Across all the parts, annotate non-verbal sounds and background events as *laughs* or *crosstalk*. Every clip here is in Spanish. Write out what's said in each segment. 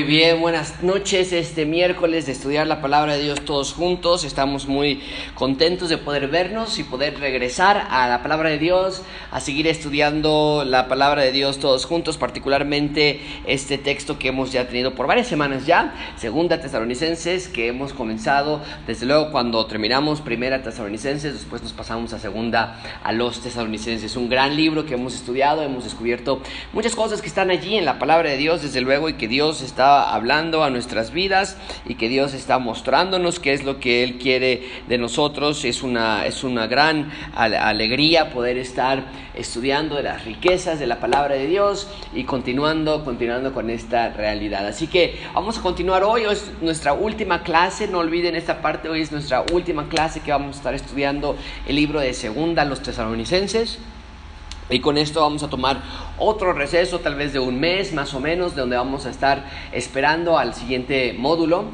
Muy bien, buenas noches. Este miércoles de estudiar la palabra de Dios todos juntos. Estamos muy contentos de poder vernos y poder regresar a la palabra de Dios, a seguir estudiando la palabra de Dios todos juntos, particularmente este texto que hemos ya tenido por varias semanas ya, Segunda Tesalonicenses, que hemos comenzado desde luego cuando terminamos Primera Tesalonicenses, después nos pasamos a Segunda a los Tesalonicenses. Un gran libro que hemos estudiado, hemos descubierto muchas cosas que están allí en la palabra de Dios, desde luego, y que Dios está hablando a nuestras vidas y que Dios está mostrándonos qué es lo que Él quiere de nosotros. Es una, es una gran alegría poder estar estudiando de las riquezas de la palabra de Dios y continuando, continuando con esta realidad. Así que vamos a continuar hoy, es nuestra última clase, no olviden esta parte, hoy es nuestra última clase que vamos a estar estudiando el libro de Segunda los tesalonicenses. Y con esto vamos a tomar otro receso, tal vez de un mes más o menos, de donde vamos a estar esperando al siguiente módulo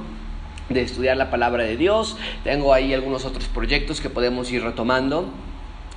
de estudiar la palabra de Dios. Tengo ahí algunos otros proyectos que podemos ir retomando.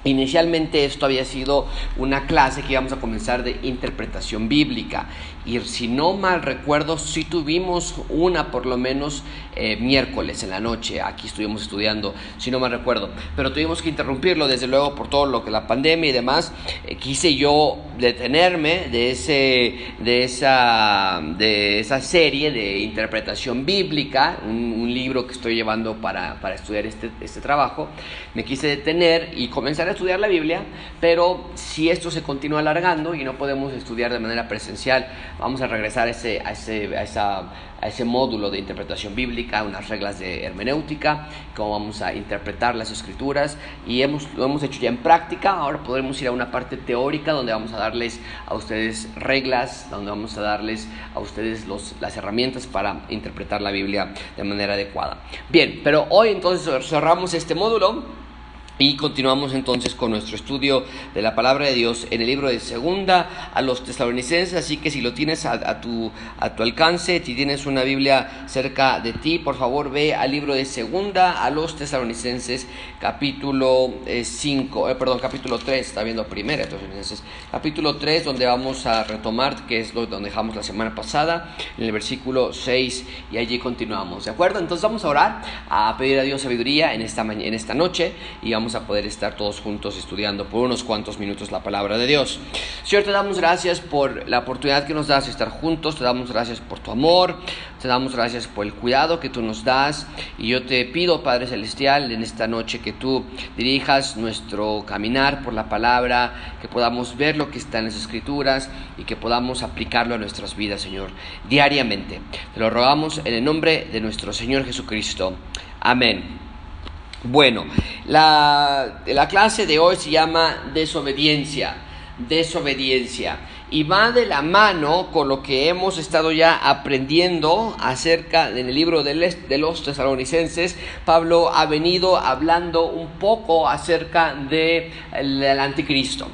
Inicialmente esto había sido una clase que íbamos a comenzar de interpretación bíblica. Y si no mal recuerdo sí tuvimos una por lo menos eh, miércoles en la noche, aquí estuvimos estudiando, si no mal recuerdo, pero tuvimos que interrumpirlo desde luego por todo lo que la pandemia y demás, eh, quise yo detenerme de, ese, de, esa, de esa serie de interpretación bíblica, un, libro que estoy llevando para, para estudiar este, este trabajo, me quise detener y comenzar a estudiar la Biblia, pero si esto se continúa alargando y no podemos estudiar de manera presencial, vamos a regresar a, ese, a, ese, a esa a ese módulo de interpretación bíblica, unas reglas de hermenéutica, cómo vamos a interpretar las escrituras y hemos, lo hemos hecho ya en práctica, ahora podremos ir a una parte teórica donde vamos a darles a ustedes reglas, donde vamos a darles a ustedes los, las herramientas para interpretar la Biblia de manera adecuada. Bien, pero hoy entonces cerramos este módulo. Y continuamos entonces con nuestro estudio de la palabra de Dios en el libro de Segunda a los tesalonicenses, así que si lo tienes a, tu, a tu alcance, si tienes una Biblia cerca de ti, por favor ve al libro de Segunda a los tesalonicenses, capítulo 5, eh, eh, perdón, capítulo 3, está viendo primera tesalonicenses, capítulo 3, donde vamos a retomar, que es donde dejamos la semana pasada, en el versículo 6, y allí continuamos, ¿de acuerdo? Entonces vamos a orar, a pedir a Dios sabiduría en esta, en esta noche, y vamos a poder estar todos juntos estudiando por unos cuantos minutos la palabra de Dios. Señor, te damos gracias por la oportunidad que nos das de estar juntos, te damos gracias por tu amor, te damos gracias por el cuidado que tú nos das y yo te pido, Padre Celestial, en esta noche que tú dirijas nuestro caminar por la palabra, que podamos ver lo que está en las escrituras y que podamos aplicarlo a nuestras vidas, Señor, diariamente. Te lo rogamos en el nombre de nuestro Señor Jesucristo. Amén. Bueno, la, la, clase de hoy se llama desobediencia, desobediencia, y va de la mano con lo que hemos estado ya aprendiendo acerca en el libro de, los tesalonicenses. Pablo ha venido hablando un poco acerca del de anticristo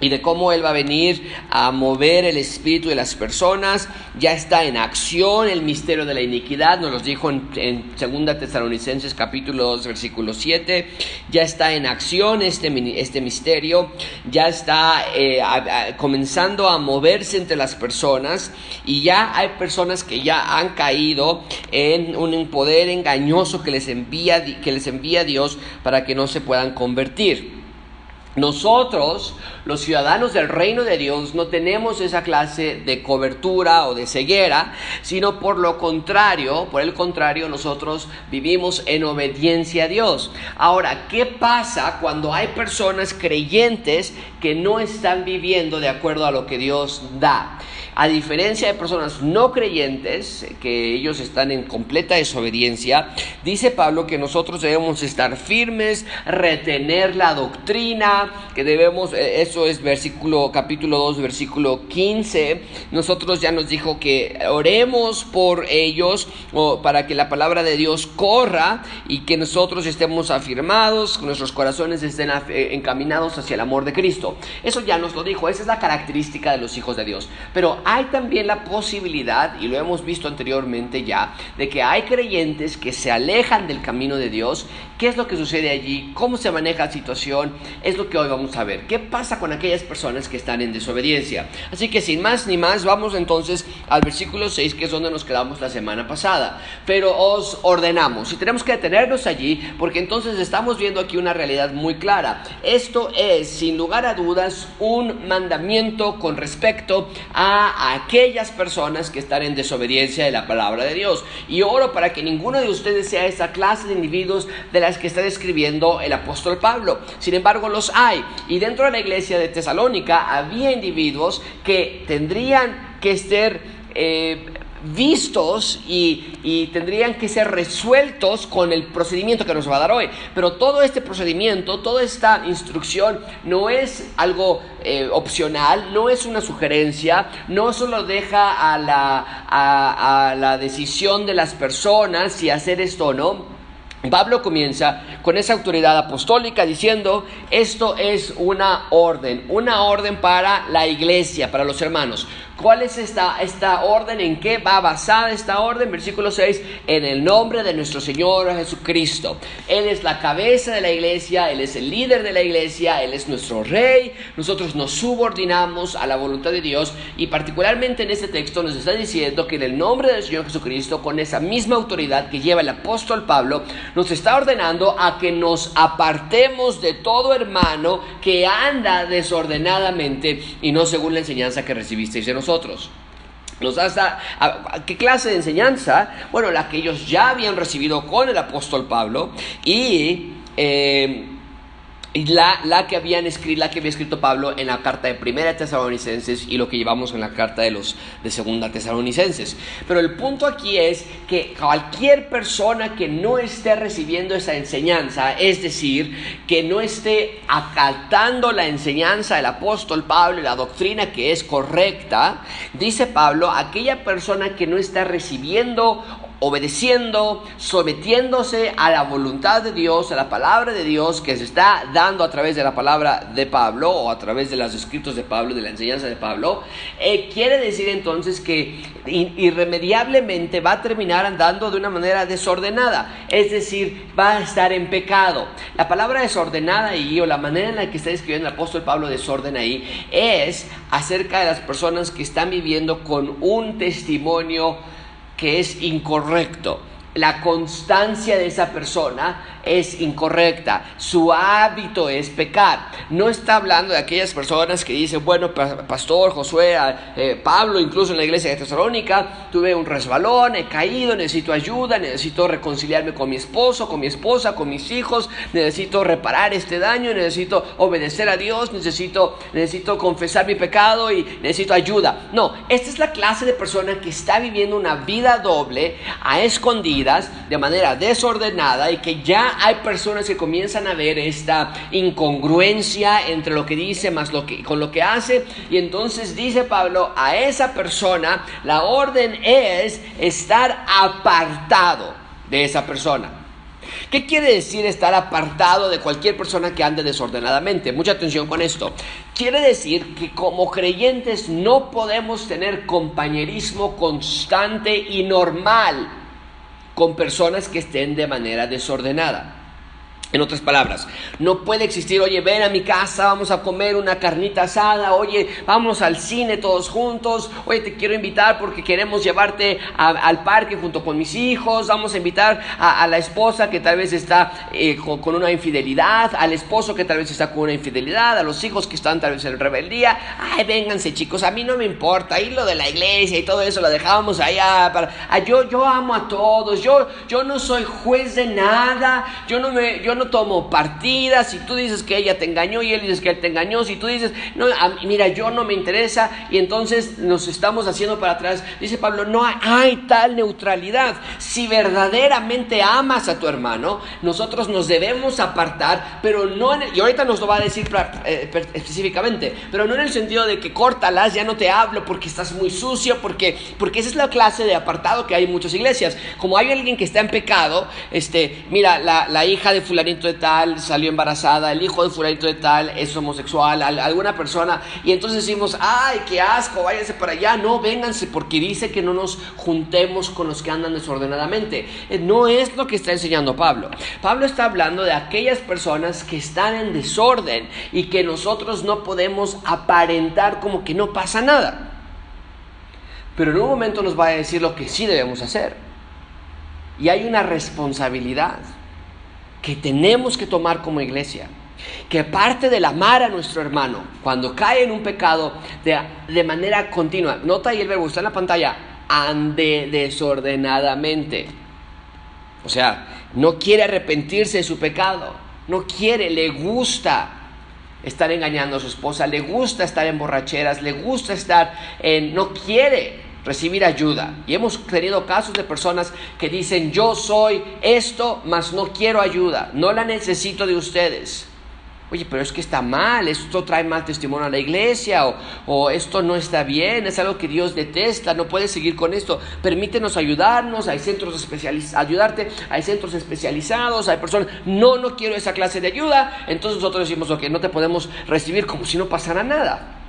y de cómo Él va a venir a mover el espíritu de las personas. Ya está en acción el misterio de la iniquidad, nos lo dijo en, en 2 Tesalonicenses capítulo 2 versículo 7. Ya está en acción este, este misterio, ya está eh, comenzando a moverse entre las personas y ya hay personas que ya han caído en un poder engañoso que les envía, que les envía Dios para que no se puedan convertir. Nosotros, los ciudadanos del reino de Dios, no tenemos esa clase de cobertura o de ceguera, sino por lo contrario, por el contrario, nosotros vivimos en obediencia a Dios. Ahora, ¿qué pasa cuando hay personas creyentes que no están viviendo de acuerdo a lo que Dios da? A diferencia de personas no creyentes, que ellos están en completa desobediencia, dice Pablo que nosotros debemos estar firmes, retener la doctrina, que debemos, eh, es versículo, capítulo 2, versículo 15, nosotros ya nos dijo que oremos por ellos o para que la palabra de Dios corra y que nosotros estemos afirmados, nuestros corazones estén eh, encaminados hacia el amor de Cristo. Eso ya nos lo dijo, esa es la característica de los hijos de Dios. Pero hay también la posibilidad, y lo hemos visto anteriormente ya, de que hay creyentes que se alejan del camino de Dios. ¿Qué es lo que sucede allí? ¿Cómo se maneja la situación? Es lo que hoy vamos a ver. ¿Qué pasa con aquellas personas que están en desobediencia? Así que sin más ni más, vamos entonces al versículo 6, que es donde nos quedamos la semana pasada. Pero os ordenamos, y tenemos que detenernos allí, porque entonces estamos viendo aquí una realidad muy clara. Esto es, sin lugar a dudas, un mandamiento con respecto a aquellas personas que están en desobediencia de la palabra de Dios. Y oro para que ninguno de ustedes sea esa clase de individuos de que está describiendo el apóstol Pablo. Sin embargo, los hay. Y dentro de la iglesia de Tesalónica había individuos que tendrían que ser eh, vistos y, tendrían que ser resueltos con el procedimiento que nos va a dar hoy. Pero todo este procedimiento, toda esta instrucción no es algo eh, opcional, no es una sugerencia, no solo deja a la, a la decisión de las personas si hacer esto o no Pablo comienza con esa autoridad apostólica diciendo, esto es una orden, una orden para la iglesia, para los hermanos. ¿Cuál es esta, esta orden? ¿En qué va basada esta orden? Versículo 6, en el nombre de nuestro Señor Jesucristo. Él es la cabeza de la iglesia, Él es el líder de la iglesia, Él es nuestro rey. Nosotros nos subordinamos a la voluntad de Dios y particularmente en este texto nos está diciendo que en el nombre del Señor Jesucristo, con esa misma autoridad que lleva el apóstol Pablo, nos está ordenando a que nos apartemos de todo hermano que anda desordenadamente y no según la enseñanza que de nosotros nosotros. Nos da ¿Qué clase de enseñanza? Bueno, la que ellos ya habían recibido con el apóstol Pablo y eh, y la, la, que habían escrito, la que había escrito Pablo en la carta de Primera Tesalonicenses y lo que llevamos en la carta de los de Segunda Tesalonicenses. Pero el punto aquí es que cualquier persona que no esté recibiendo esa enseñanza, es decir, que no esté acatando la enseñanza del apóstol Pablo y la doctrina que es correcta, dice Pablo, aquella persona que no está recibiendo obedeciendo, sometiéndose a la voluntad de Dios, a la palabra de Dios que se está dando a través de la palabra de Pablo o a través de los escritos de Pablo, de la enseñanza de Pablo, eh, quiere decir entonces que irremediablemente va a terminar andando de una manera desordenada, es decir, va a estar en pecado. La palabra desordenada ahí o la manera en la que está escribiendo el apóstol Pablo desorden ahí es acerca de las personas que están viviendo con un testimonio que es incorrecto. La constancia de esa persona es incorrecta, su hábito es pecar. No está hablando de aquellas personas que dicen, bueno, pastor Josué, eh, Pablo, incluso en la iglesia de Tesalónica, tuve un resbalón, he caído, necesito ayuda, necesito reconciliarme con mi esposo, con mi esposa, con mis hijos, necesito reparar este daño, necesito obedecer a Dios, necesito, necesito confesar mi pecado y necesito ayuda. No, esta es la clase de persona que está viviendo una vida doble, a escondidas, de manera desordenada y que ya hay personas que comienzan a ver esta incongruencia entre lo que dice más lo que, con lo que hace. Y entonces dice Pablo, a esa persona la orden es estar apartado de esa persona. ¿Qué quiere decir estar apartado de cualquier persona que ande desordenadamente? Mucha atención con esto. Quiere decir que como creyentes no podemos tener compañerismo constante y normal con personas que estén de manera desordenada. En otras palabras, no puede existir, oye, ven a mi casa, vamos a comer una carnita asada, oye, vamos al cine todos juntos, oye, te quiero invitar porque queremos llevarte al parque junto con mis hijos, vamos a invitar a, la esposa que tal vez está eh, con, una infidelidad, al esposo que tal vez está con una infidelidad, a los hijos que están tal vez en rebeldía, ay, vénganse chicos, a mí no me importa, ahí lo de la iglesia y todo eso lo dejamos allá, para, yo, yo amo a todos, yo, yo no soy juez de nada, yo no me... Yo tomo partidas, si tú dices que ella te engañó y él dice que él te engañó, si tú dices, no, mira, yo no me interesa y entonces nos estamos haciendo para atrás, dice Pablo, no hay, tal neutralidad. Si verdaderamente amas a tu hermano, nosotros nos debemos apartar, pero no en y ahorita nos lo va a decir eh, específicamente, pero no en el sentido de que córtalas, ya no te hablo porque estás muy sucio, porque, porque esa es la clase de apartado que hay en muchas iglesias. Como hay alguien que está en pecado, este, mira, la, la hija de fulanito de tal salió embarazada, el hijo de fulanito de tal es homosexual, alguna persona, y entonces decimos, ay, qué asco, váyanse para allá, no, vénganse, porque dice que no nos juntemos con los que andan desordenadamente. Eh, no es lo que está enseñando Pablo. Pablo está hablando de aquellas personas que están en desorden y que nosotros no podemos aparentar como que no pasa nada. pero en un momento nos va a decir lo que sí debemos hacer. Y hay una responsabilidad que tenemos que tomar como iglesia, que parte del amar a nuestro hermano cuando cae en un pecado de, de manera continua. Nota ahí el verbo, está en la pantalla, ande desordenadamente. O sea, no quiere arrepentirse de su pecado, no quiere, le gusta estar engañando a su esposa, le gusta estar en borracheras, le gusta estar en, no quiere recibir ayuda. Y hemos tenido casos de personas que dicen, yo soy esto, mas no quiero ayuda, no la necesito de ustedes. Oye, pero es que está mal, esto trae mal testimonio a la iglesia, o, esto no está bien, es algo que Dios detesta, no puedes seguir con esto. Permítenos ayudarnos, hay centros especializados, ayudarte, hay centros especializados, hay personas, no, no quiero esa clase de ayuda. Entonces nosotros decimos, ok, no te podemos recibir como si no pasara nada.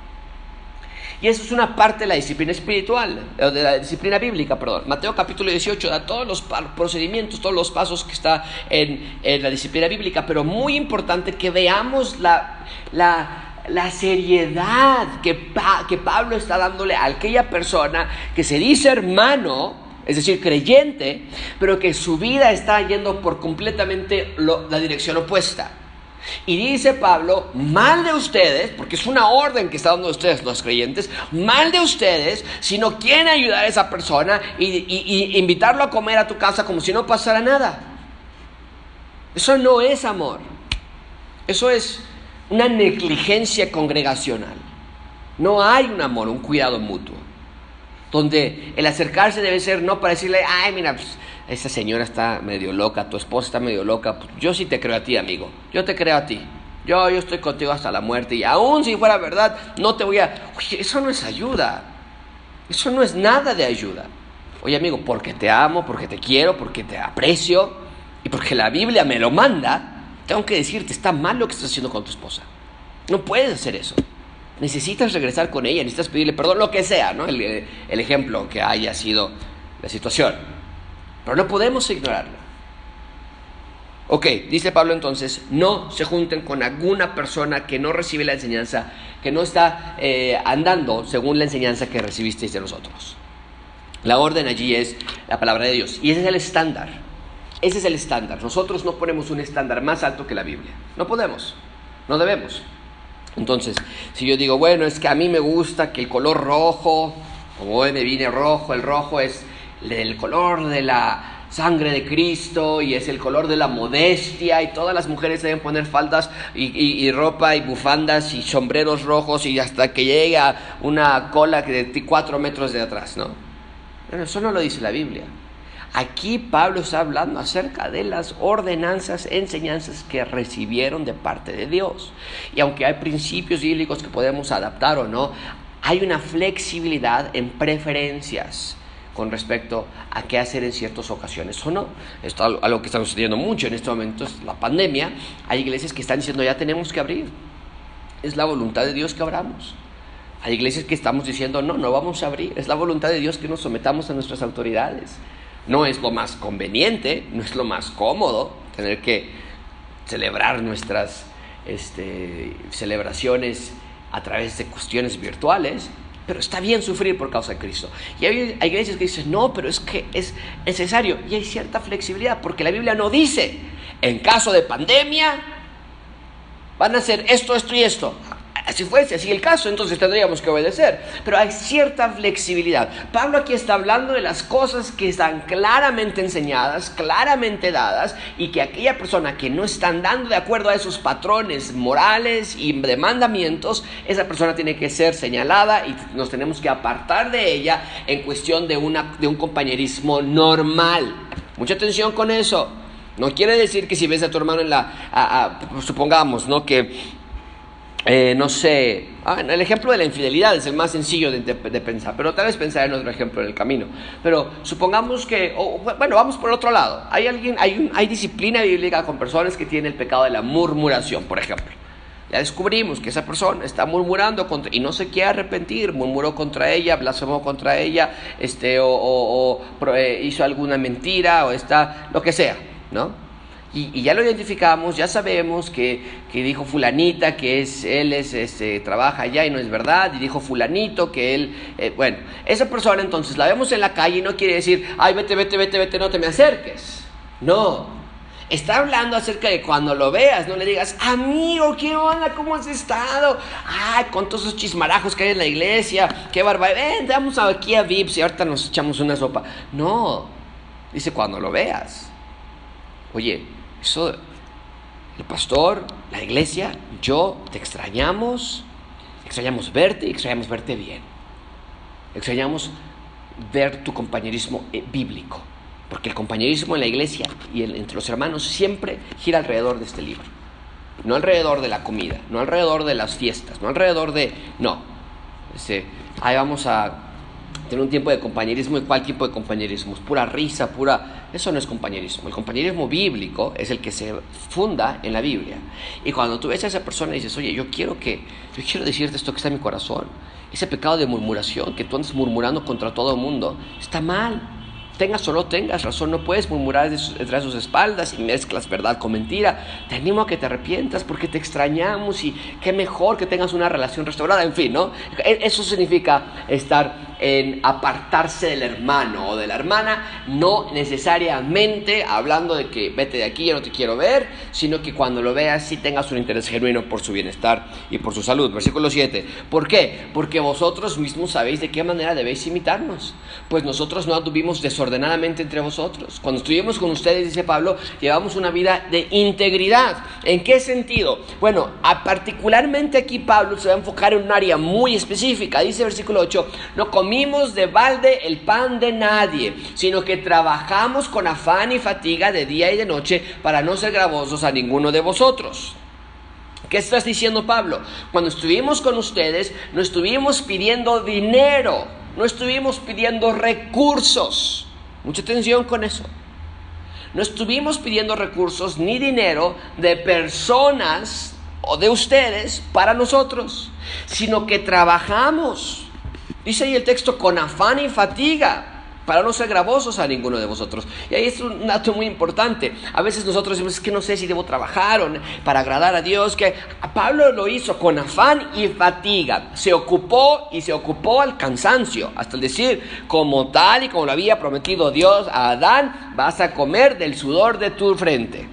Y eso es una parte de la disciplina espiritual, de la disciplina bíblica, perdón. Mateo capítulo 18 da todos los procedimientos, todos los pasos que está en, la disciplina bíblica, pero muy importante que veamos la, la, seriedad que, que Pablo está dándole a aquella persona que se dice hermano, es decir, creyente, pero que su vida está yendo por completamente la dirección opuesta. Y dice Pablo, mal de ustedes, porque es una orden que está dando ustedes los creyentes, mal de ustedes si no quieren ayudar a esa persona y, invitarlo a comer a tu casa como si no pasara nada. Eso no es amor. Eso es una negligencia congregacional. No hay un amor, un cuidado mutuo. Donde el acercarse debe ser no para decirle, ay, mira, pues, esa señora está medio loca, tu esposa está medio loca, pues, yo sí te creo a ti, amigo, yo te creo a ti. Yo, yo estoy contigo hasta la muerte y aún si fuera verdad, no te voy a... Oye, eso no es ayuda. Eso no es nada de ayuda. Oye, amigo, porque te amo, porque te quiero, porque te aprecio y porque la Biblia me lo manda, tengo que decirte, está mal lo que estás haciendo con tu esposa. No puedes hacer eso. Necesitas regresar con ella, necesitas pedirle perdón, lo que sea, ¿no? El, el ejemplo que haya sido la situación. Pero no podemos ignorarlo. Ok, dice Pablo entonces, no se junten con alguna persona que no recibe la enseñanza, que no está eh, andando según la enseñanza que recibisteis de nosotros. La orden allí es la palabra de Dios y ese es el estándar. Ese es el estándar. Nosotros no ponemos un estándar más alto que la Biblia. No podemos, no debemos. Entonces, si yo digo, bueno, es que a mí me gusta que el color rojo, como hoy me viene rojo, el rojo es el color de la sangre de Cristo y es el color de la modestia y todas las mujeres deben poner faldas y, ropa y bufandas y sombreros rojos y hasta que llegue a una cola de cuatro metros de atrás, ¿no? Eso no lo dice la Biblia. Aquí Pablo está hablando acerca de las ordenanzas, enseñanzas que recibieron de parte de Dios. Y aunque hay principios bíblicos que podemos adaptar o no, hay una flexibilidad en preferencias con respecto a qué hacer en ciertas ocasiones o no. Esto es algo que está sucediendo mucho en este momento, es la pandemia. Hay iglesias que están diciendo ya tenemos que abrir. Es la voluntad de Dios que abramos. Hay iglesias que estamos diciendo no, no vamos a abrir. Es la voluntad de Dios que nos sometamos a nuestras autoridades. No es lo más conveniente, no es lo más cómodo tener que celebrar nuestras este, celebraciones a través de cuestiones virtuales, pero está bien sufrir por causa de Cristo. Y hay, iglesias que dicen, no, pero es que es necesario. Y hay cierta flexibilidad, porque la Biblia no dice, en caso de pandemia, van a hacer esto, esto y esto si fuese así el caso, entonces tendríamos que obedecer. Pero hay cierta flexibilidad. Pablo aquí está hablando de las cosas que están claramente enseñadas, claramente dadas, y que aquella persona que no está andando de acuerdo a esos patrones morales y de mandamientos, esa persona tiene que ser señalada y nos tenemos que apartar de ella en cuestión de, una, de un compañerismo normal. Mucha atención con eso. No quiere decir que si ves a tu hermano en la, supongamos, ¿no? Que eh, no sé, ah, el ejemplo de la infidelidad es el más sencillo de, pensar, pero tal vez pensar en otro ejemplo en el camino. Pero supongamos que, bueno, vamos por otro lado. Hay alguien, hay, hay disciplina bíblica con personas que tienen el pecado de la murmuración, por ejemplo. Ya descubrimos que esa persona está murmurando contra, y no se quiere arrepentir, murmuró contra ella, blasfemó contra ella, este, o, eh, hizo alguna mentira, o está, lo que sea, ¿no? Y, ya lo identificamos, ya sabemos que, dijo fulanita que es, él es, este, trabaja allá y no es verdad, y dijo fulanito que él, eh, bueno, esa persona entonces la vemos en la calle y no quiere decir, ay, vete, vete, vete, vete, no te me acerques. No, está hablando acerca de cuando lo veas, no le digas, amigo, ¿qué onda? ¿Cómo has estado? Ay, con todos esos chismarajos que hay en la iglesia, qué barbaridad, ven, vamos aquí a Vips y ahorita nos echamos una sopa. No, dice cuando lo veas. Oye, eso, el pastor, la iglesia, yo, te extrañamos, extrañamos verte y extrañamos verte bien. Extrañamos ver tu compañerismo eh, bíblico, porque el compañerismo en la iglesia y entre los hermanos siempre gira alrededor de este libro. No alrededor de la comida, no alrededor de las fiestas, no alrededor de... No. Este, ahí vamos a tener un tiempo de compañerismo y cuál tipo de compañerismo, es pura risa, pura... Eso no es compañerismo. El compañerismo bíblico es el que se funda en la Biblia. Y cuando tú ves a esa persona y dices, oye, yo quiero que, yo quiero decirte esto que está en mi corazón, ese pecado de murmuración, que tú andas murmurando contra todo el mundo, está mal tengas o no tengas razón, no puedes murmurar detrás de sus espaldas y mezclas verdad con mentira. Te animo a que te arrepientas porque te extrañamos y qué mejor que tengas una relación restaurada, en fin, ¿no? E, eso significa estar en apartarse del hermano o de la hermana, no necesariamente hablando de que vete de aquí, yo no te quiero ver, sino que cuando lo veas sí tengas un interés genuino por su bienestar y por su salud. Versículo 7. ¿Por qué? Porque vosotros mismos sabéis de qué manera debéis imitarnos. Pues nosotros no tuvimos desordenadamente entre vosotros. Cuando estuvimos con ustedes, dice Pablo, llevamos una vida de integridad. ¿En qué sentido? Bueno, particularmente aquí Pablo se va a enfocar en un área muy específica. Dice versículo 8, no comimos de balde el pan de nadie, sino que trabajamos con afán y fatiga de día y de noche para no ser gravosos a ninguno de vosotros. ¿Qué estás diciendo Pablo? Cuando estuvimos con ustedes, no estuvimos pidiendo dinero, no estuvimos pidiendo recursos. Mucha atención con eso. No estuvimos pidiendo recursos ni dinero de personas o de ustedes para nosotros, sino que trabajamos. Dice ahí el texto con afán y fatiga para no ser gravosos a ninguno de vosotros. Y ahí es un dato muy importante. A veces nosotros decimos, es que no sé si debo trabajar para agradar a Dios, que Pablo lo hizo con afán y fatiga. Se ocupó y se ocupó al cansancio, hasta el decir, como tal y como lo había prometido Dios a Adán, vas a comer del sudor de tu frente.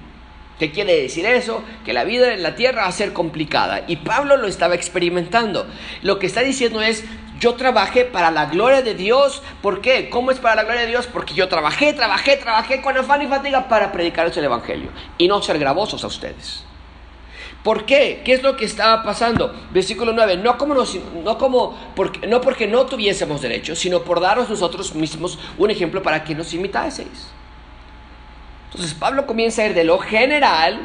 ¿Qué quiere decir eso? Que la vida en la tierra va a ser complicada. Y Pablo lo estaba experimentando. Lo que está diciendo es, yo trabajé para la gloria de Dios. ¿Por qué? ¿Cómo es para la gloria de Dios? Porque yo trabajé, trabajé, trabajé con afán y fatiga para predicarles el Evangelio y no ser gravosos a ustedes. ¿Por qué? ¿Qué es lo que estaba pasando? Versículo 9, no, como no, como porque, no porque no tuviésemos derecho, sino por daros nosotros mismos un ejemplo para que nos imitaseis. Entonces Pablo comienza a ir de lo general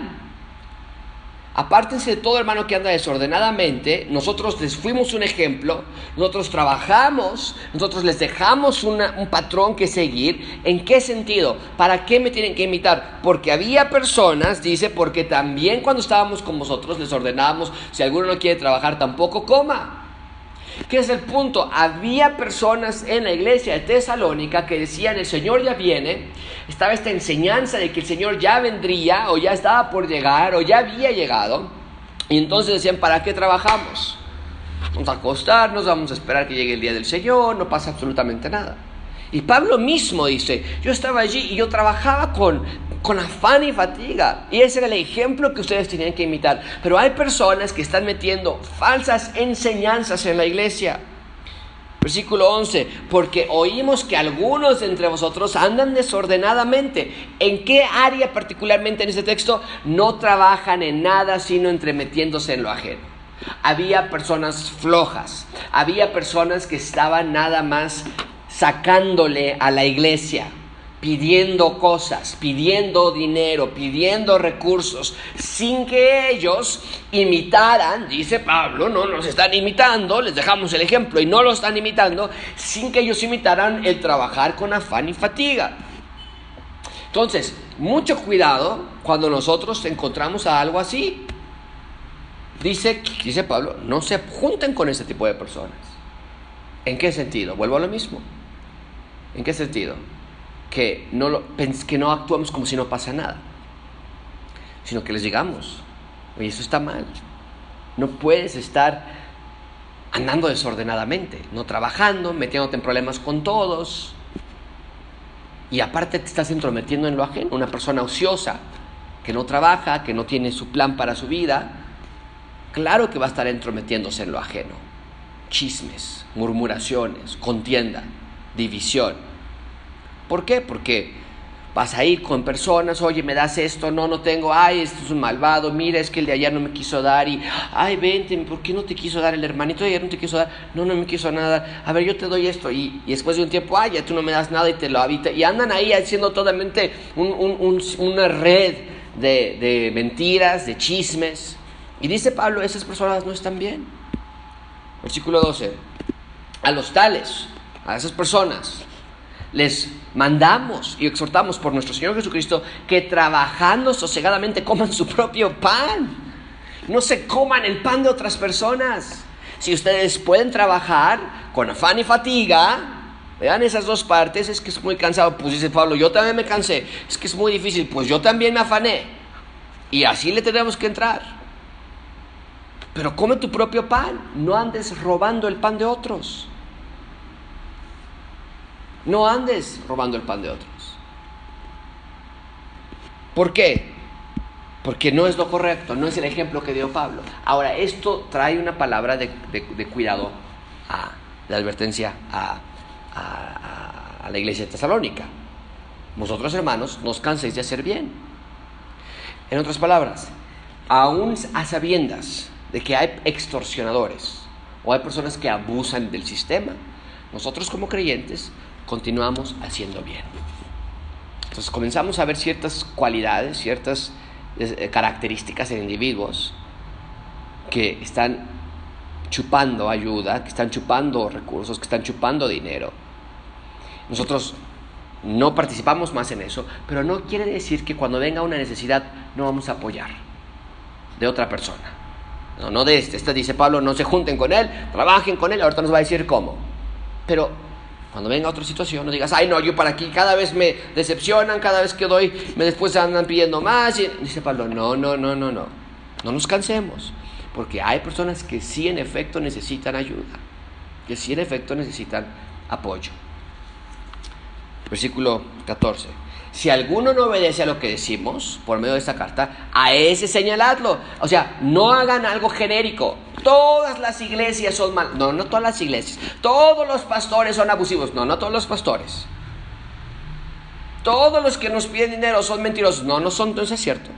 Apártense de todo hermano que anda desordenadamente. Nosotros les fuimos un ejemplo. Nosotros trabajamos. Nosotros les dejamos un patrón que seguir. ¿En qué sentido? ¿Para qué me tienen que imitar? Porque había personas, dice, porque también cuando estábamos con vosotros les ordenábamos, si alguno no quiere trabajar, tampoco coma. ¿Qué es el punto? Había personas en la iglesia de Tesalónica que decían, el Señor ya viene, estaba esta enseñanza de que el Señor ya vendría o ya estaba por llegar o ya había llegado. Y entonces decían, ¿para qué trabajamos? Vamos a acostarnos, vamos a esperar que llegue el día del Señor, no pasa absolutamente nada. Y Pablo mismo dice, yo estaba allí y yo trabajaba con, con afán y fatiga. Y ese era el ejemplo que ustedes tenían que imitar. Pero hay personas que están metiendo falsas enseñanzas en la iglesia. Versículo 11, porque oímos que algunos de entre vosotros andan desordenadamente. ¿En qué área particularmente en este texto? No trabajan en nada sino entremetiéndose en lo ajeno. Había personas flojas, había personas que estaban nada más sacándole a la iglesia, pidiendo cosas, pidiendo dinero, pidiendo recursos, sin que ellos imitaran, dice Pablo, no nos están imitando, les dejamos el ejemplo y no lo están imitando, sin que ellos imitaran el trabajar con afán y fatiga. Entonces, mucho cuidado cuando nosotros encontramos a algo así. Dice, dice Pablo, no se junten con ese tipo de personas. ¿En qué sentido? Vuelvo a lo mismo. ¿En qué sentido? Que no, lo, que no actuamos como si no pasa nada. sino que les digamos, oye, eso está mal. No puedes estar andando desordenadamente, no trabajando, metiéndote en problemas con todos. Y aparte te estás entrometiendo en lo ajeno, una persona ociosa, que no trabaja, que no tiene su plan para su vida, claro que va a estar entrometiéndose en lo ajeno. Chismes, murmuraciones, contienda, división. ¿Por qué? Porque vas a ir con personas, oye, me das esto, no, no tengo, ay, esto es un malvado, mira, es que el de allá no me quiso dar y, ay, vente, ¿por qué no te quiso dar el hermanito de ayer no te quiso dar? No, no me quiso nada, a ver, yo te doy esto y, después de un tiempo, ay, ya tú no me das nada y te lo habita y andan ahí haciendo totalmente una red de, de mentiras, de chismes. Y dice Pablo, esas personas no están bien. Versículo 12, a los tales, a esas personas, les mandamos y exhortamos por nuestro Señor Jesucristo que trabajando sosegadamente coman su propio pan. No se coman el pan de otras personas. Si ustedes pueden trabajar con afán y fatiga, vean esas dos partes, es que es muy cansado. Pues dice Pablo, yo también me cansé. Es que es muy difícil. Pues yo también me afané. Y así le tenemos que entrar. Pero come tu propio pan. No andes robando el pan de otros. No andes robando el pan de otros. ¿Por qué? Porque no es lo correcto, no es el ejemplo que dio Pablo. Ahora, esto trae una palabra de, cuidado, de advertencia a, a, la iglesia de tesalónica. Vosotros, hermanos, no os canséis de hacer bien. En otras palabras, aún a sabiendas de que hay extorsionadores o hay personas que abusan del sistema, nosotros como creyentes continuamos haciendo bien. Entonces comenzamos a ver ciertas cualidades, ciertas eh, características en individuos que están chupando ayuda, que están chupando recursos, que están chupando dinero. Nosotros no participamos más en eso, pero no quiere decir que cuando venga una necesidad no vamos a apoyar de otra persona. No, no de este. Este dice Pablo, no se junten con él, trabajen con él, ahorita nos va a decir cómo. Pero cuando venga otra situación, no digas, ay, no, yo para aquí cada vez me decepcionan, cada vez que doy, me después andan pidiendo más. Y dice Pablo, no, no, no, no, no. No nos cansemos, porque hay personas que sí en efecto necesitan ayuda, que sí en efecto necesitan apoyo. Versículo 14. Si alguno no obedece a lo que decimos por medio de esta carta, a ese señaladlo. O sea, no hagan algo genérico. Todas las iglesias son mal. No, no todas las iglesias. Todos los pastores son abusivos. No, no todos los pastores. Todos los que nos piden dinero son mentirosos. No, no son, entonces es cierto.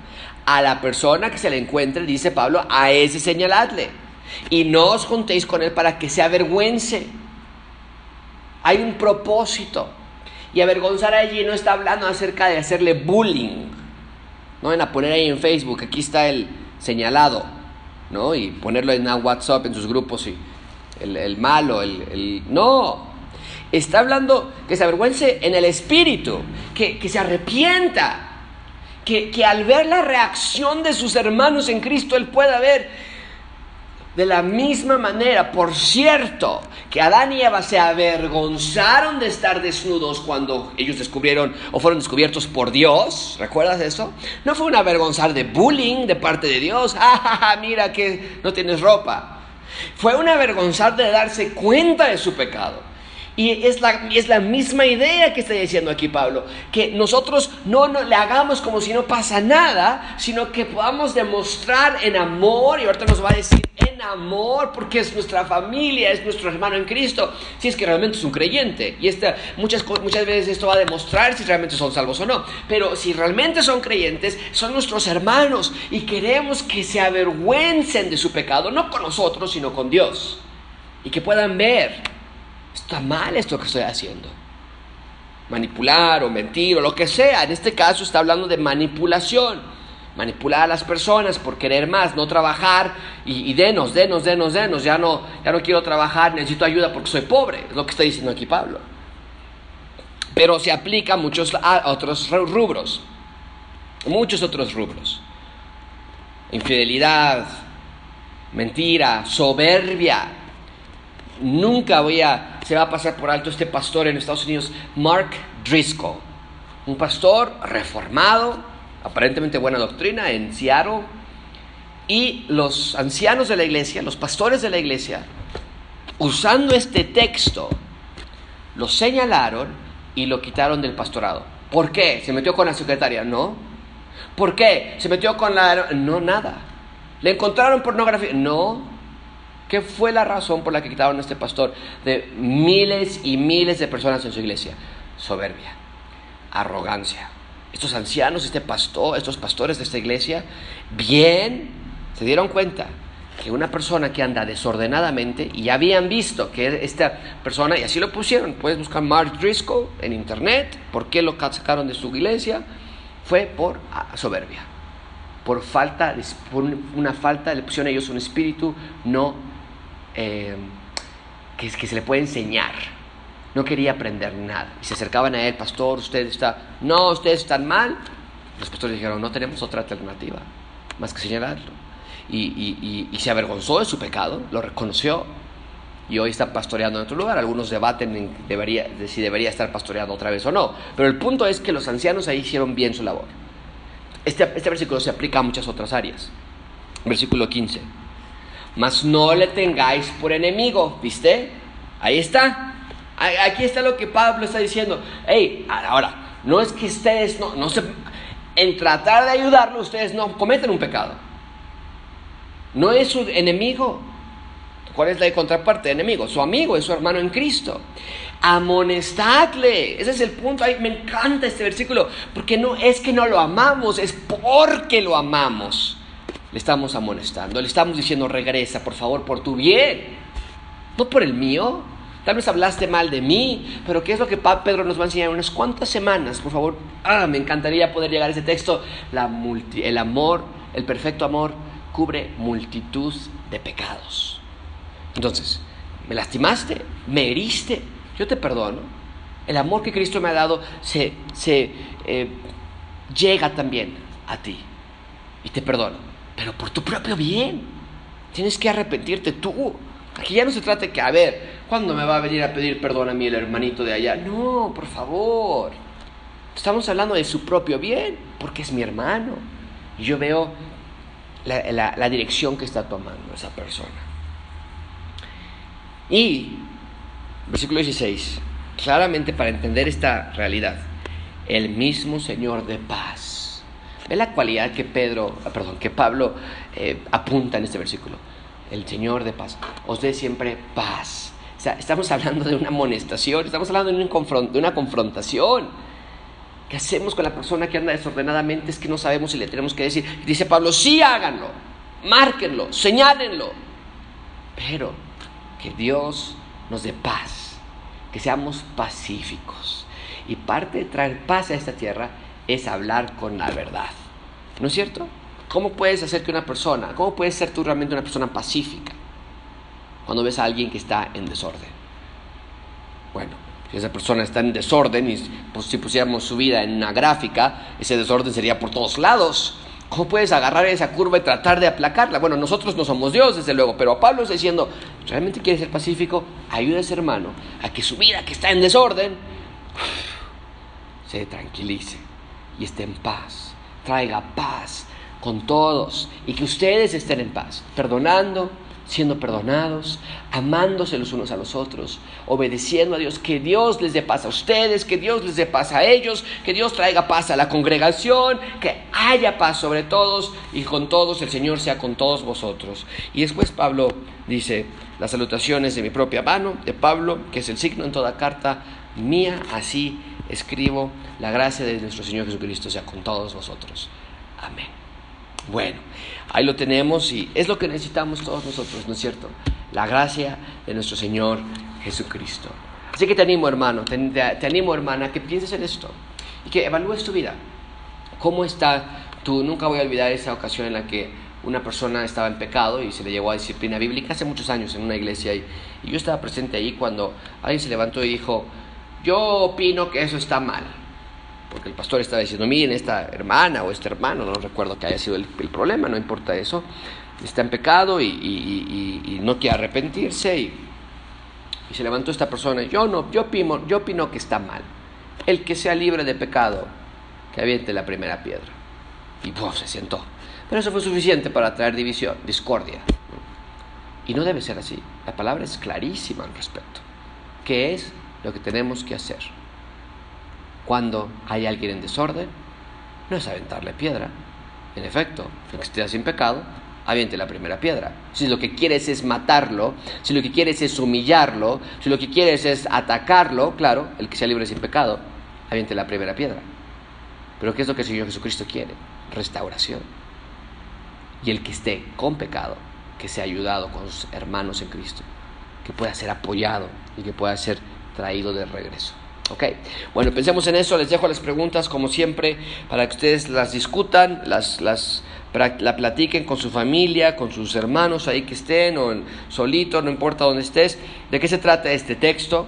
A la persona que se le encuentre, dice Pablo, a ese señaladle. Y no os juntéis con él para que se avergüence. Hay un propósito. Y avergonzar allí no está hablando acerca de hacerle bullying. No van a poner ahí en Facebook, aquí está el señalado, ¿no? Y ponerlo en WhatsApp, en sus grupos, y el, malo, el, No, está hablando que se avergüence en el espíritu, que, se arrepienta, que, que al ver la reacción de sus hermanos en Cristo, él pueda ver de la misma manera, por cierto, que Adán y Eva se avergonzaron de estar desnudos cuando ellos descubrieron o fueron descubiertos por Dios, ¿recuerdas eso? No fue un avergonzar de bullying de parte de Dios, *laughs* ah, mira que no tienes ropa. Fue un avergonzar de darse cuenta de su pecado. Y es la, es la misma idea que está diciendo aquí Pablo, que nosotros no, no le hagamos como si no pasa nada, sino que podamos demostrar en amor, y ahorita nos va a decir en amor, porque es nuestra familia, es nuestro hermano en Cristo, si es que realmente es un creyente. Y esta, muchas, muchas veces esto va a demostrar si realmente son salvos o no. Pero si realmente son creyentes, son nuestros hermanos y queremos que se avergüencen de su pecado, no con nosotros, sino con Dios. Y que puedan ver está mal esto que estoy haciendo. Manipular o mentir o lo que sea. En este caso está hablando de manipulación. Manipular a las personas por querer más, no trabajar y, denos, denos, denos, denos. Ya no, ya no quiero trabajar, necesito ayuda porque soy pobre. Es lo que está diciendo aquí Pablo. Pero se aplica a muchos a otros rubros. Muchos otros rubros. Infidelidad, mentira, soberbia. Nunca voy a se va a pasar por alto este pastor en Estados Unidos, Mark Driscoll. Un pastor reformado, aparentemente buena doctrina en Seattle, y los ancianos de la iglesia, los pastores de la iglesia, usando este texto, lo señalaron y lo quitaron del pastorado. ¿Por qué? ¿Se metió con la secretaria? No. ¿Por qué? ¿Se metió con la... No, nada. ¿Le encontraron pornografía? No. ¿Qué fue la razón por la que quitaron a este pastor de miles y miles de personas en su iglesia? Soberbia, arrogancia. Estos ancianos, este pastor, estos pastores de esta iglesia, bien se dieron cuenta que una persona que anda desordenadamente, y habían visto que esta persona, y así lo pusieron, puedes buscar Mark Driscoll en internet, por qué lo sacaron de su iglesia, fue por ah, soberbia, por falta, por una falta, le pusieron a ellos un espíritu no, eh, que, se le puede enseñar, no quería aprender nada, y se acercaban a él, pastor, usted está, no, ustedes están mal, los pastores dijeron, no tenemos otra alternativa, más que señalarlo y, se avergonzó de su pecado, lo reconoció y hoy está pastoreando en otro lugar. Algunos debaten si debería estar pastoreando otra vez o no. Pero el punto es que los ancianos ahí hicieron bien su labor. Este, este versículo se aplica a muchas otras áreas. Versículo 15. Mas no le tengáis por enemigo, ¿viste? Ahí está. Aquí está lo que Pablo está diciendo. Hey, ahora, no es que ustedes no, no se... En tratar de ayudarlo, ustedes no cometen un pecado. No es su enemigo. ¿Cuál es la contraparte enemigo? Su amigo, es su hermano en Cristo. Amonestadle. Ese es el punto. Ay, me encanta este versículo. Porque no es que no lo amamos, es porque lo amamos. Le estamos amonestando. Le estamos diciendo, regresa, por favor, por tu bien. No por el mío. Tal vez hablaste mal de mí, pero ¿qué es lo que Pedro nos va a enseñar en unas cuantas semanas? Por favor, ah, me encantaría poder llegar a ese texto. La el amor, el perfecto amor cubre multitud de pecados. Entonces, me lastimaste, me heriste, yo te perdono. El amor que Cristo me ha dado se, se eh, llega también a ti y te perdono, pero por tu propio bien. Tienes que arrepentirte tú. Aquí ya no se trata de que, a ver, ¿cuándo me va a venir a pedir perdón a mí el hermanito de allá? No, por favor. Estamos hablando de su propio bien, porque es mi hermano. Y yo veo la, dirección que está tomando esa persona. Y, versículo 16, claramente para entender esta realidad, el mismo Señor de paz. Ve la cualidad que Pedro, ah, perdón, que Pablo eh, apunta en este versículo. El Señor de paz. Os dé siempre paz. O sea, estamos hablando de una amonestación, estamos hablando de, un de una confrontación. ¿Qué hacemos con la persona que anda desordenadamente? Es que no sabemos si le tenemos que decir. Dice Pablo, sí háganlo, márquenlo, señálenlo. Pero que Dios nos dé paz, que seamos pacíficos. Y parte de traer paz a esta tierra es hablar con la verdad. ¿No es cierto? ¿Cómo puedes hacer que una persona, cómo puedes ser tú realmente una persona pacífica cuando ves a alguien que está en desorden? Bueno, si esa persona está en desorden y pues, si pusiéramos su vida en una gráfica, ese desorden sería por todos lados. ¿Cómo puedes agarrar esa curva y tratar de aplacarla? Bueno, nosotros no somos Dios, desde luego, pero Pablo está diciendo, ¿realmente quieres ser pacífico? Ayuda a ese hermano a que su vida que está en desorden se tranquilice y esté en paz. Traiga paz con todos y que ustedes estén en paz, perdonando, siendo perdonados, amándose los unos a los otros, obedeciendo a Dios, que Dios les dé paz a ustedes, que Dios les dé paz a ellos, que Dios traiga paz a la congregación, que haya paz sobre todos y con todos el Señor sea con todos vosotros. Y después Pablo dice, las salutaciones de mi propia mano, de Pablo, que es el signo en toda carta mía, así escribo, la gracia de nuestro Señor Jesucristo sea con todos vosotros. Amén. Bueno, ahí lo tenemos y es lo que necesitamos todos nosotros, ¿no es cierto? La gracia de nuestro Señor Jesucristo. Así que te animo, hermano, te, animo, hermana, que pienses en esto y que evalúes tu vida. ¿Cómo está tú? Nunca voy a olvidar esa ocasión en la que una persona estaba en pecado y se le llevó a disciplina bíblica hace muchos años en una iglesia y, y yo estaba presente ahí cuando alguien se levantó y dijo, yo opino que eso está mal porque el pastor estaba diciendo, miren, esta hermana o este hermano, no recuerdo que haya sido el, problema, no importa eso, está en pecado y, no quiere arrepentirse y, se levantó esta persona, yo no, yo opino, yo opino que está mal, el que sea libre de pecado, que aviente la primera piedra. y se sentó. Pero eso fue suficiente para traer división, discordia. Y no debe ser así. La palabra es clarísima al respecto. ¿Qué es lo que tenemos que hacer? Cuando hay alguien en desorden, no es aventarle piedra. En efecto, el que esté sin pecado, aviente la primera piedra. Si lo que quieres es matarlo, si lo que quieres es humillarlo, si lo que quieres es atacarlo, claro, el que sea libre sin pecado, aviente la primera piedra. Pero ¿qué es lo que el Señor Jesucristo quiere? Restauración. Y el que esté con pecado, que sea ayudado con sus hermanos en Cristo, que pueda ser apoyado y que pueda ser traído de regreso. Ok, bueno, pensemos en eso, les dejo las preguntas como siempre para que ustedes las discutan, las, las la platiquen con su familia, con sus hermanos ahí que estén o solitos, no importa dónde estés. ¿De qué se trata este texto?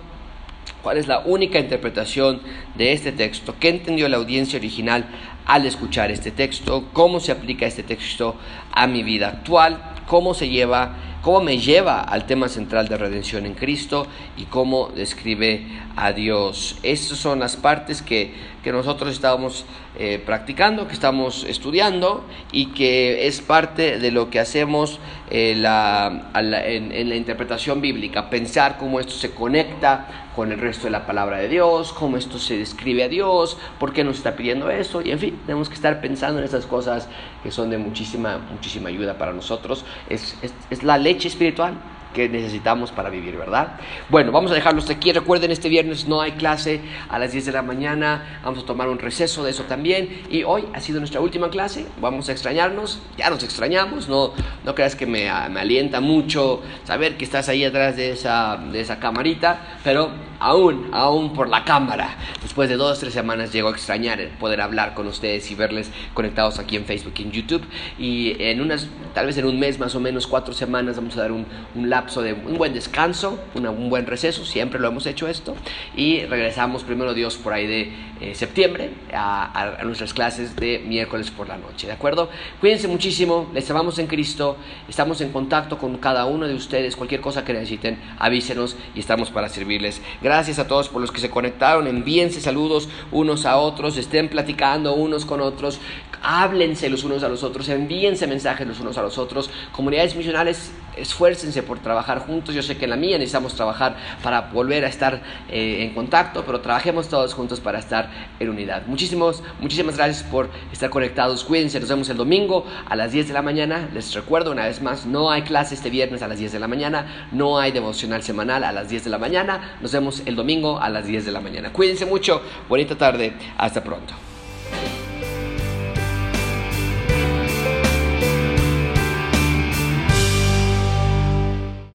¿Cuál es la única interpretación de este texto? ¿Qué entendió la audiencia original al escuchar este texto? ¿Cómo se aplica este texto a mi vida actual? ¿Cómo se lleva cómo me lleva al tema central de redención en Cristo y cómo describe a Dios. Estas son las partes que, que nosotros estamos eh, practicando, que estamos estudiando y que es parte de lo que hacemos eh, la, en la interpretación bíblica, pensar cómo esto se conecta con el resto de la palabra de Dios, cómo esto se describe a Dios, por qué nos está pidiendo eso, y en fin, tenemos que estar pensando en esas cosas que son de muchísima, muchísima ayuda para nosotros. Es, es, es la leche espiritual que necesitamos para vivir, ¿verdad? Bueno, vamos a dejarlo hasta aquí. Recuerden, este viernes no hay clase a las 10 de la mañana. Vamos a tomar un receso de eso también. Y hoy ha sido nuestra última clase. Vamos a extrañarnos. Ya nos extrañamos. No, no creas que me, me alienta mucho saber que estás ahí atrás de esa, de esa camarita. Pero aún, aún por la cámara, después de dos, tres semanas llego a extrañar el poder hablar con ustedes y verles conectados aquí en Facebook y en YouTube. Y en unas, tal vez en un mes más o menos, cuatro semanas, vamos a dar un, un lapso de un buen descanso, un buen receso, siempre lo hemos hecho esto. Y regresamos primero Dios por ahí de eh, septiembre a, a, nuestras clases de miércoles por la noche, ¿de acuerdo? Cuídense muchísimo, les amamos en Cristo, estamos en contacto con cada uno de ustedes, cualquier cosa que necesiten, avísenos y estamos para servirles. Gracias a todos por los que se conectaron. Envíense saludos unos a otros, estén platicando unos con otros, háblense los unos a los otros, envíense mensajes los unos a los otros. Comunidades misionales, esfuércense por trabajar juntos. Yo sé que en la mía necesitamos trabajar para volver a estar eh, en contacto, pero trabajemos todos juntos para estar en unidad. Muchísimos, muchísimas gracias por estar conectados. Cuídense, nos vemos el domingo a las 10 de la mañana. Les recuerdo una vez más, no hay clase este viernes a las 10 de la mañana, no hay devocional semanal a las 10 de la mañana. Nos vemos el domingo a las 10 de la mañana. Cuídense mucho, bonita tarde, hasta pronto.